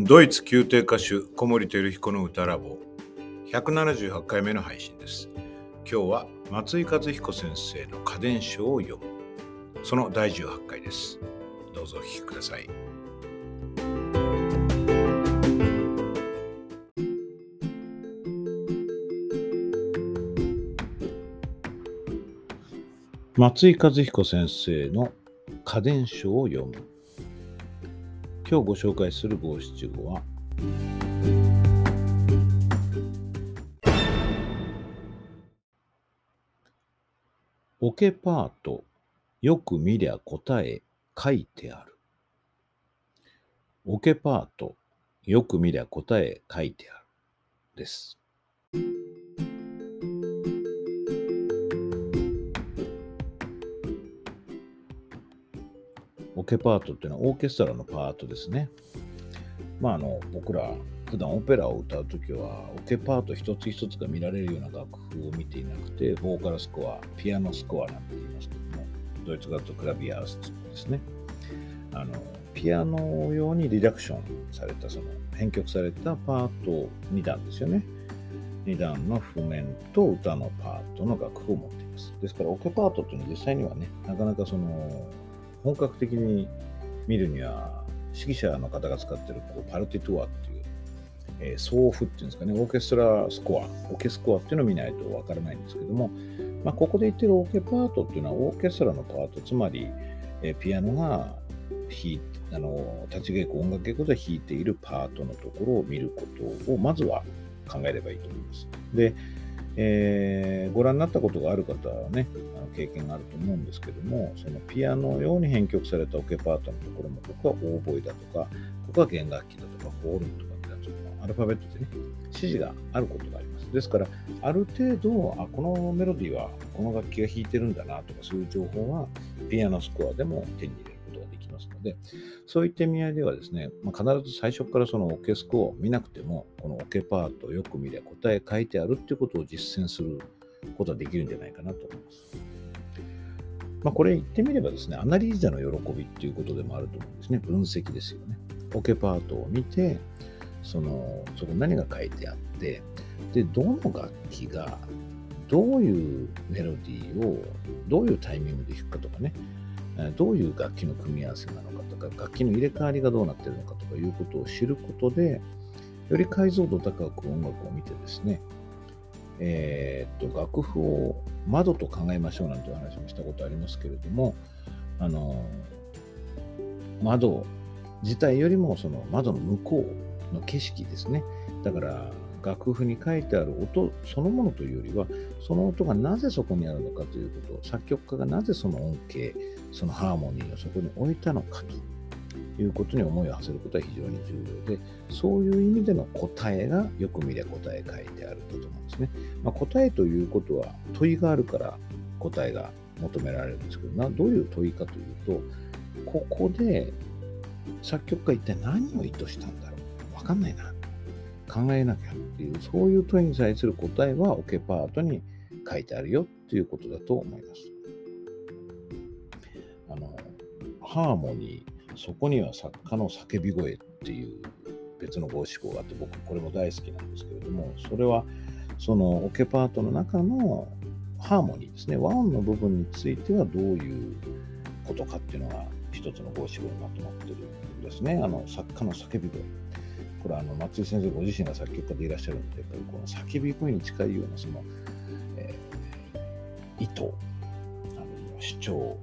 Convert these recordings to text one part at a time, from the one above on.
ドイツ宮廷歌手小森照彦の歌ラボ。178回目の配信です。今日は松井和彦先生の家電書を読む。その第18回です。どうぞお聞きください。松井和彦先生の家電書を読む。今日ご紹介する五七五は？オケパートよく見りゃ答え書いてある。オケパートよく見りゃ答え書いてある。です。ケパートっていうのはオーケストラのパートですね。まあ、あの僕ら普段オペラを歌うときはオケパート一つ一つが見られるような楽譜を見ていなくてボーカルスコアピアノスコアなんて言いますけどもドイツ語とクラビアースですね。あのピアノ用にリダクションされたその編曲されたパート2段ですよね。2段の譜面と歌のパートの楽譜を持っています。ですからオケパートっていうのは実際にはねなかなかその本格的に見るには指揮者の方が使ってるこうパルティトゥアっていう、えー、奏譜っていうんですかね、オーケストラスコア、オケスコアっていうのを見ないとわからないんですけども、まあ、ここで言ってるオーケパートっていうのはオーケストラのパート、つまり、えー、ピアノが弾あの立ち稽古、音楽稽古で弾いているパートのところを見ることをまずは考えればいいと思います。で、えー、ご覧になったことがある方はね、あの経験があると思うんですけども、そのピアノ用に編曲されたオケパートのところも、ここはオーボイだとか、ここは弦楽器だとか、ホールンとかってやつアルファベットでね、指示があることがあります。ですから、ある程度、あ、このメロディーはこの楽器が弾いてるんだなとか、そういう情報はピアノスコアでも手に入れますので、そういった意味合いではですね、まあ、必ず最初からそのオケスコアを見なくても、このオケパートをよく見れば答え書いてあるっていうことを実践することはできるんじゃないかなと思います。まあ、これ言ってみればですね、アナリーザの喜びっていうことでもあると思うんですね。分析ですよね。オケパートを見て、その、そこ何が書いてあって、で、どの楽器がどういうメロディーをどういうタイミングで弾くかとかね、どういう楽器の組み合わせなのかとか、楽器の入れ替わりがどうなっているのかとかいうことを知ることで、より解像度高く音楽を見てですね、えー、っと、楽譜を窓と考えましょうなんてお話もしたことありますけれども、あの、窓自体よりもその窓の向こうの景色ですね。だから、楽譜に書いてある音そのものというよりは、その音がなぜそこにあるのかということ、作曲家がなぜその音形、そのハーモニーをそこに置いたのかということに思いを馳せることは非常に重要で、そういう意味での答えがよく見りゃ答え書いてあると思うんですね。まあ、答えということは問いがあるから答えが求められるんですけど、などういう問いかというと、ここで作曲家一体何を意図したんだろうわかんないな。考えなきゃっていう、そういう問いに対する答えはオケパートに書いてあるよっていうことだと思います。あの、ハーモニー、そこには作家の叫び声っていう別の五七五があって、僕これも大好きなんですけれども、それはそのオケパートの中のハーモニーですね、和音の部分についてはどういうことかっていうのが一つの五七五にまとまってるんですね。あの作家の叫び声。これあの松井先生ご自身が作曲家でいらっしゃるので、やっぱりこの叫び声に近いようなその、えー、意図、あるいは主張、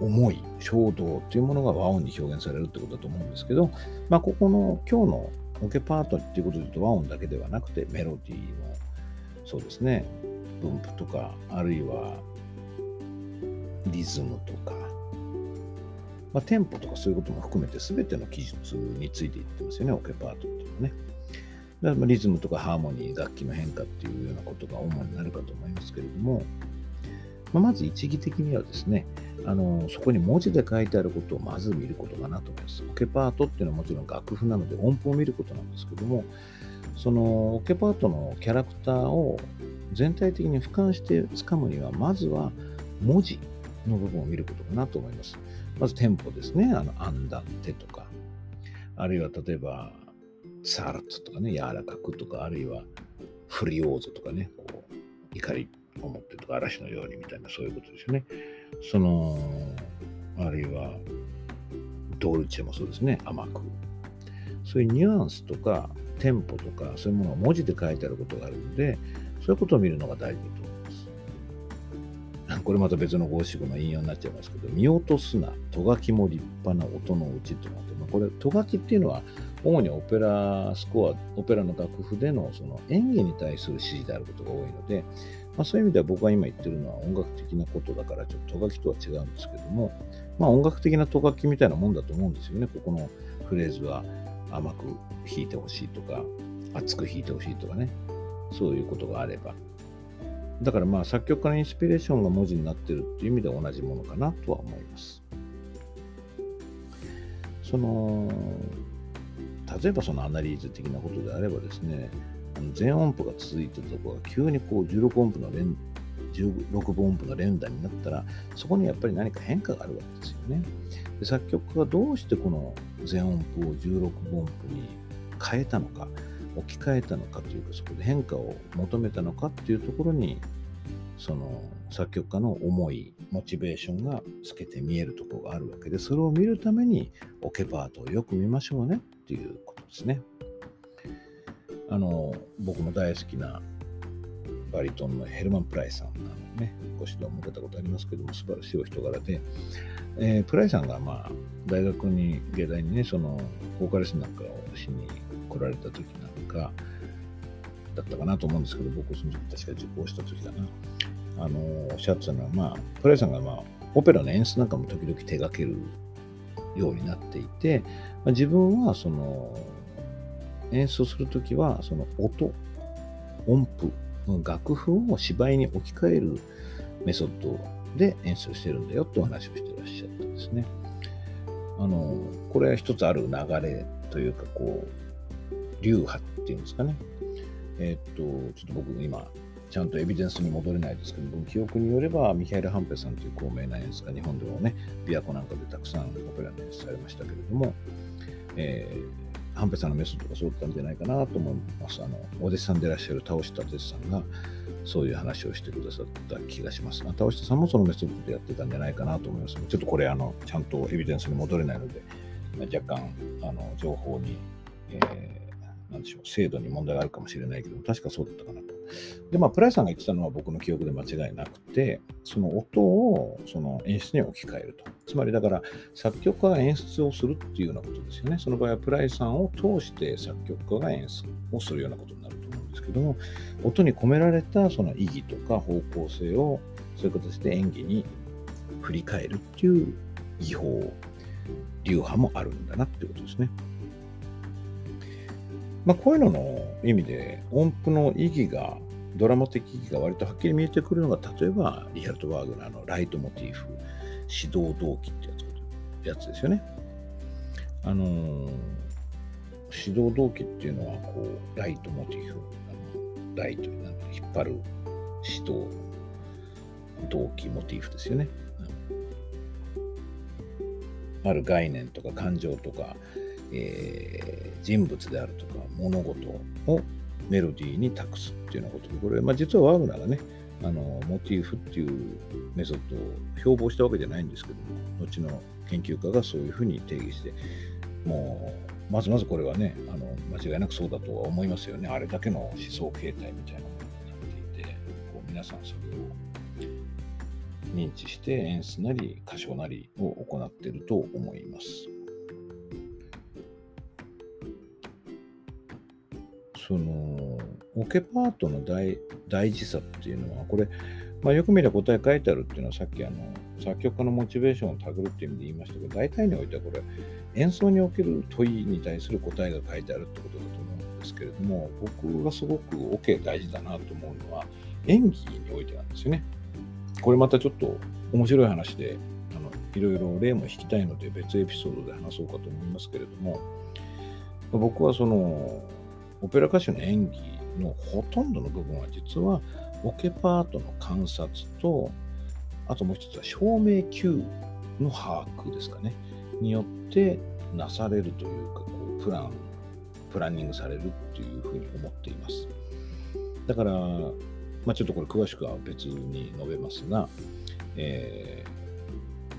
思い、衝動というものが和音に表現されるってことだと思うんですけど、まあ、ここの今日のオケパートっていうことで言うと和音だけではなくてメロディーのそうですね。分布とかあるいはリズムとかまあ、テンポとかそういうことも含めて全ての記述についていってますよね、オケパートっていうのはね。だからリズムとかハーモニー、楽器の変化っていうようなことが主になるかと思いますけれども、まあ、まず一義的にはですね、あのそこに文字で書いてあることをまず見ることかなと思います。オケパートっていうのはもちろん楽譜なので音符を見ることなんですけども、そのオケパートのキャラクターを全体的に俯瞰してつかむには、まずは文字の部分を見ることかなと思います。まずテンポですね。あの、アンダンテとか、あるいは例えば、サーラットとかね、柔らかくとか、あるいはフリオーゾとかね、こう怒りを持ってとか、嵐のようにみたいな、そういうことですよね。その、あるいは、ドルチェもそうですね、甘く。そういうニュアンスとか、テンポとか、そういうものが文字で書いてあることがあるので、そういうことを見るのが大事だと。これまた別の五七五の引用になっちゃいますけど、見落とすな、とがきも立派な音のうちとなって、まあ、これ、とがきっていうのは、主にオペラスコア、オペラの楽譜でのその演技に対する指示であることが多いので、まあ、そういう意味では僕が今言ってるのは音楽的なことだから、ちょっととがきとは違うんですけども、まあ音楽的なとがきみたいなもんだと思うんですよね。ここのフレーズは甘く弾いてほしいとか、熱く弾いてほしいとかね。そういうことがあれば。だからまあ作曲家のインスピレーションが文字になってるっていう意味では同じものかなとは思います。その、例えばそのアナリーズ的なことであればですね、全音符が続いてたところが急にこう16音符の連16分音符の連打になったら、そこにやっぱり何か変化があるわけですよね。で作曲家がどうしてこの全音符を16分音符に変えたのか、置き換えたのかというか、そこで変化を求めたのかっていうところに、その作曲家の思い、モチベーションが透けて見えるところがあるわけで、それを見るためにオケパートをよく見ましょうねっていうことですね。あの、僕も大好きなバリトンのヘルマン・プライさんなのね、ご指導も受けたことありますけども、素晴らしいお人柄で、えー、プライさんが、まあ、大学に、芸大にね、その、ボーカリストなんかをしに来られた時なんか、だったかなと思うんですけど、僕、その時確か受講した時だな。あの、おっしゃってたのは、まあ、プライさんが、まあ、オペラの演出なんかも時々手掛けるようになっていて、まあ、自分は、その、演奏するときは、その音、音符、楽譜を芝居に置き換えるメソッドで演奏してるんだよってお話をしてらっしゃったんですね。あの、これは一つある流れというか、こう、流派っていうんですかね。えー、っと、ちょっと僕今、ちゃんとエビデンスに戻れないですけど、記憶によれば、ミハエル・ハンペさんという高名な演出家、日本でもね、琵琶湖なんかでたくさんオペラの演出されましたけれども、えー半平さんのメソッドがそうだったんじゃないかなと思います。あの、お弟子さんでいらっしゃる倒した哲さんが、そういう話をしてくださった気がします。倒したさんもそのメソッドでやってたんじゃないかなと思います。ちょっとこれ、あの、ちゃんとエビデンスに戻れないので、若干、あの、情報に、えー、なんでしょう、精度に問題があるかもしれないけど、確かそうだったかな。で、まあ、プライさんが言ってたのは僕の記憶で間違いなくて、その音をその演出に置き換えると。つまりだから、作曲家が演出をするっていうようなことですよね。その場合はプライさんを通して作曲家が演出をするようなことになると思うんですけども、音に込められたその意義とか方向性をそういう形で演技に振り返るっていう技法、流派もあるんだなっていうことですね。まあ、こういうのの意味で音符の意義がドラマ的意義が割とはっきり見えてくるのが例えばリハルト・ワーグナーのライトモチーフ指導動機ってやつやつですよね。あのー、指導動機っていうのはこうライトモチーフあのライトに引っ張る指導動機モチーフですよね。ある概念とか感情とかえー、人物であるとか物事をメロディーに託すっていうようなことで、これ、まあ、実はワーグナーがね、あのモチーフっていうメソッドを標榜したわけじゃないんですけども、後の研究家がそういうふうに定義して、もう、まずまずこれはね、あの間違いなくそうだとは思いますよね。あれだけの思想形態みたいなものになっていて、こう皆さんそれを認知して演出なり歌唱なりを行っていると思います。そのオケパートの大大事さっていうのはこれ、まあ、よく見れば答え書いてあるっていうのはさっきあの作曲家のモチベーションをたぐるっていう意味で言いましたけど大体においてはこれ演奏における問いに対する答えが書いてあるってことだと思うんですけれども僕がすごくオ、ケ大事だなと思うのは演技においてなんですよね。これまたちょっと面白い話であのいろいろ例も引きたいので別エピソードで話そうかと思いますけれども僕はそのオペラ歌手の演技のほとんどの部分は実はオケパートの観察と、あともう一つは照明 Q の把握ですかね、によってなされるというか、こうプラン、プランニングされるっていうふうに思っています。だから、まあ、ちょっとこれ詳しくは別に述べますが、え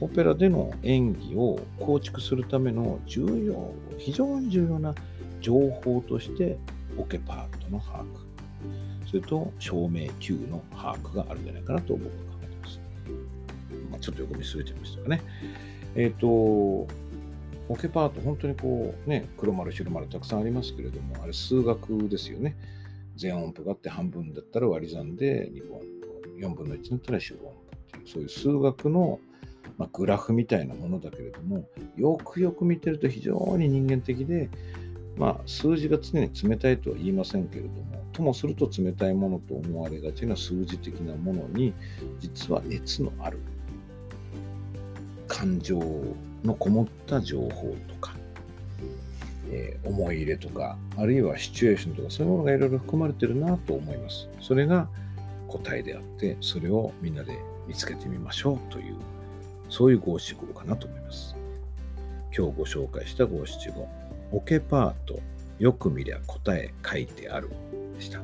ー、オペラでの演技を構築するための重要、非常に重要な情報として、オケパートの把握、それと照明 Q の把握があるんじゃないかなと僕は考えています。まあ、ちょっと横見すれてましたかね。えっ、ー、と、オケパート、本当にこう、ね、黒丸、白丸たくさんありますけれども、あれ数学ですよね。全音符があって半分だったら割り算で2音符、4分の1だったら四分音符っていう、そういう数学の、まあ、グラフみたいなものだけれども、よくよく見てると非常に人間的で、まあ、数字が常に冷たいとは言いませんけれども、ともすると冷たいものと思われがちな数字的なものに、実は熱のある感情のこもった情報とか、えー、思い入れとか、あるいはシチュエーションとか、そういうものがいろいろ含まれてるなと思います。それが答えであって、それをみんなで見つけてみましょうという、そういう五七五かなと思います。今日ご紹介した五七五、オケパート、よく見りゃ答え書いてあるでした。